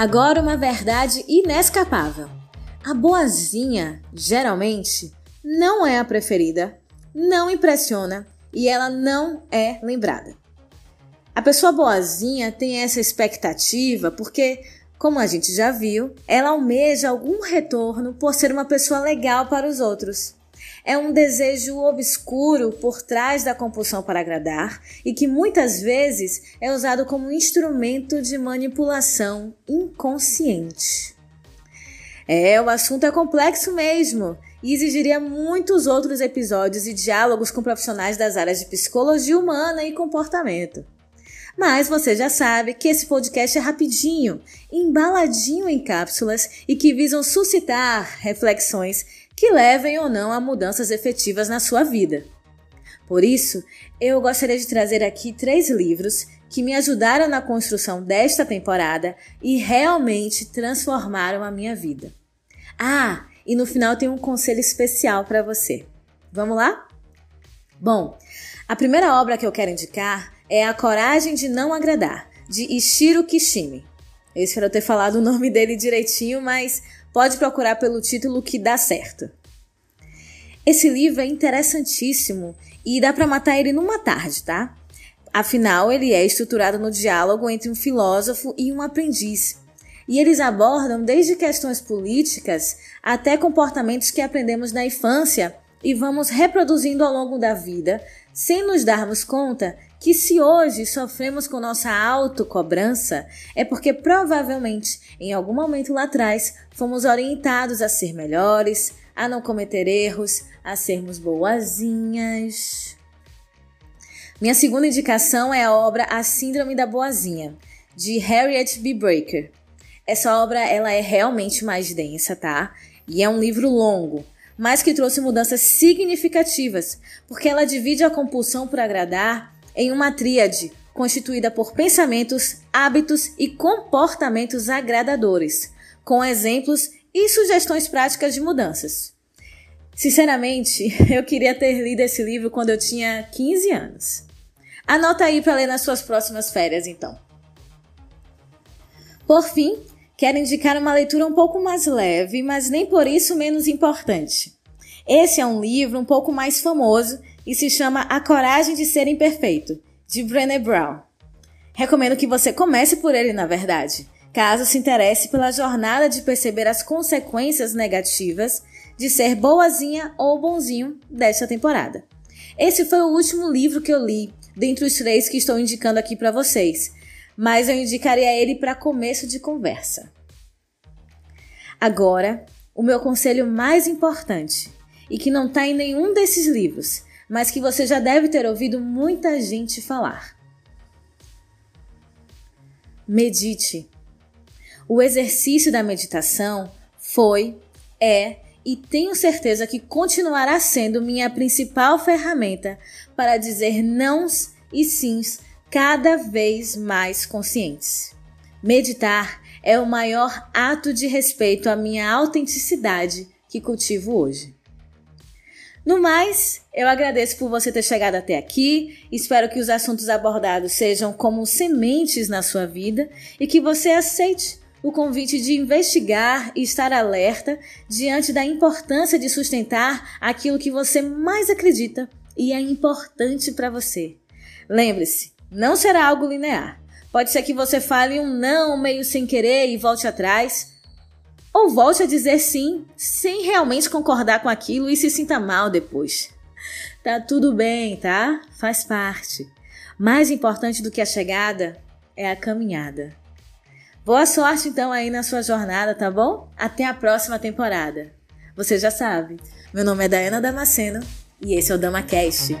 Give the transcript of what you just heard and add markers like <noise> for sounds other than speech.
Agora, uma verdade inescapável: a boazinha, geralmente, não é a preferida, não impressiona e ela não é lembrada. A pessoa boazinha tem essa expectativa porque, como a gente já viu, ela almeja algum retorno por ser uma pessoa legal para os outros. É um desejo obscuro por trás da compulsão para agradar e que muitas vezes é usado como instrumento de manipulação inconsciente. É, o assunto é complexo mesmo e exigiria muitos outros episódios e diálogos com profissionais das áreas de psicologia humana e comportamento. Mas você já sabe que esse podcast é rapidinho, embaladinho em cápsulas e que visam suscitar reflexões que levem ou não a mudanças efetivas na sua vida. Por isso, eu gostaria de trazer aqui três livros que me ajudaram na construção desta temporada e realmente transformaram a minha vida. Ah, e no final tem um conselho especial para você. Vamos lá? Bom, a primeira obra que eu quero indicar é A Coragem de Não Agradar, de Ishiro Kishimi. Eu espero ter falado o nome dele direitinho, mas pode procurar pelo título que dá certo. Esse livro é interessantíssimo e dá para matar ele numa tarde, tá? Afinal, ele é estruturado no diálogo entre um filósofo e um aprendiz. E eles abordam desde questões políticas até comportamentos que aprendemos na infância e vamos reproduzindo ao longo da vida, sem nos darmos conta que se hoje sofremos com nossa autocobrança, é porque provavelmente em algum momento lá atrás fomos orientados a ser melhores, a não cometer erros, a sermos boazinhas. Minha segunda indicação é a obra A Síndrome da Boazinha, de Harriet B. Breaker. Essa obra ela é realmente mais densa, tá? E é um livro longo, mas que trouxe mudanças significativas, porque ela divide a compulsão por agradar em uma tríade constituída por pensamentos, hábitos e comportamentos agradadores, com exemplos e sugestões práticas de mudanças. Sinceramente, <laughs> eu queria ter lido esse livro quando eu tinha 15 anos. Anota aí para ler nas suas próximas férias, então. Por fim, quero indicar uma leitura um pouco mais leve, mas nem por isso menos importante. Esse é um livro um pouco mais famoso e se chama A Coragem de Ser Imperfeito, de Brené Brown. Recomendo que você comece por ele, na verdade, caso se interesse pela jornada de perceber as consequências negativas de ser boazinha ou bonzinho desta temporada. Esse foi o último livro que eu li, dentre os três que estou indicando aqui para vocês, mas eu indicaria ele para começo de conversa. Agora, o meu conselho mais importante, e que não está em nenhum desses livros, mas que você já deve ter ouvido muita gente falar. Medite. O exercício da meditação foi, é e tenho certeza que continuará sendo minha principal ferramenta para dizer nãos e sims cada vez mais conscientes. Meditar é o maior ato de respeito à minha autenticidade que cultivo hoje. No mais, eu agradeço por você ter chegado até aqui. Espero que os assuntos abordados sejam como sementes na sua vida e que você aceite o convite de investigar e estar alerta diante da importância de sustentar aquilo que você mais acredita e é importante para você. Lembre-se, não será algo linear. Pode ser que você fale um não meio sem querer e volte atrás, ou volte a dizer sim, sem realmente concordar com aquilo e se sinta mal depois. Tá tudo bem, tá? Faz parte. Mais importante do que a chegada é a caminhada. Boa sorte então aí na sua jornada, tá bom? Até a próxima temporada. Você já sabe, meu nome é Dayana Damasceno e esse é o DamaCast.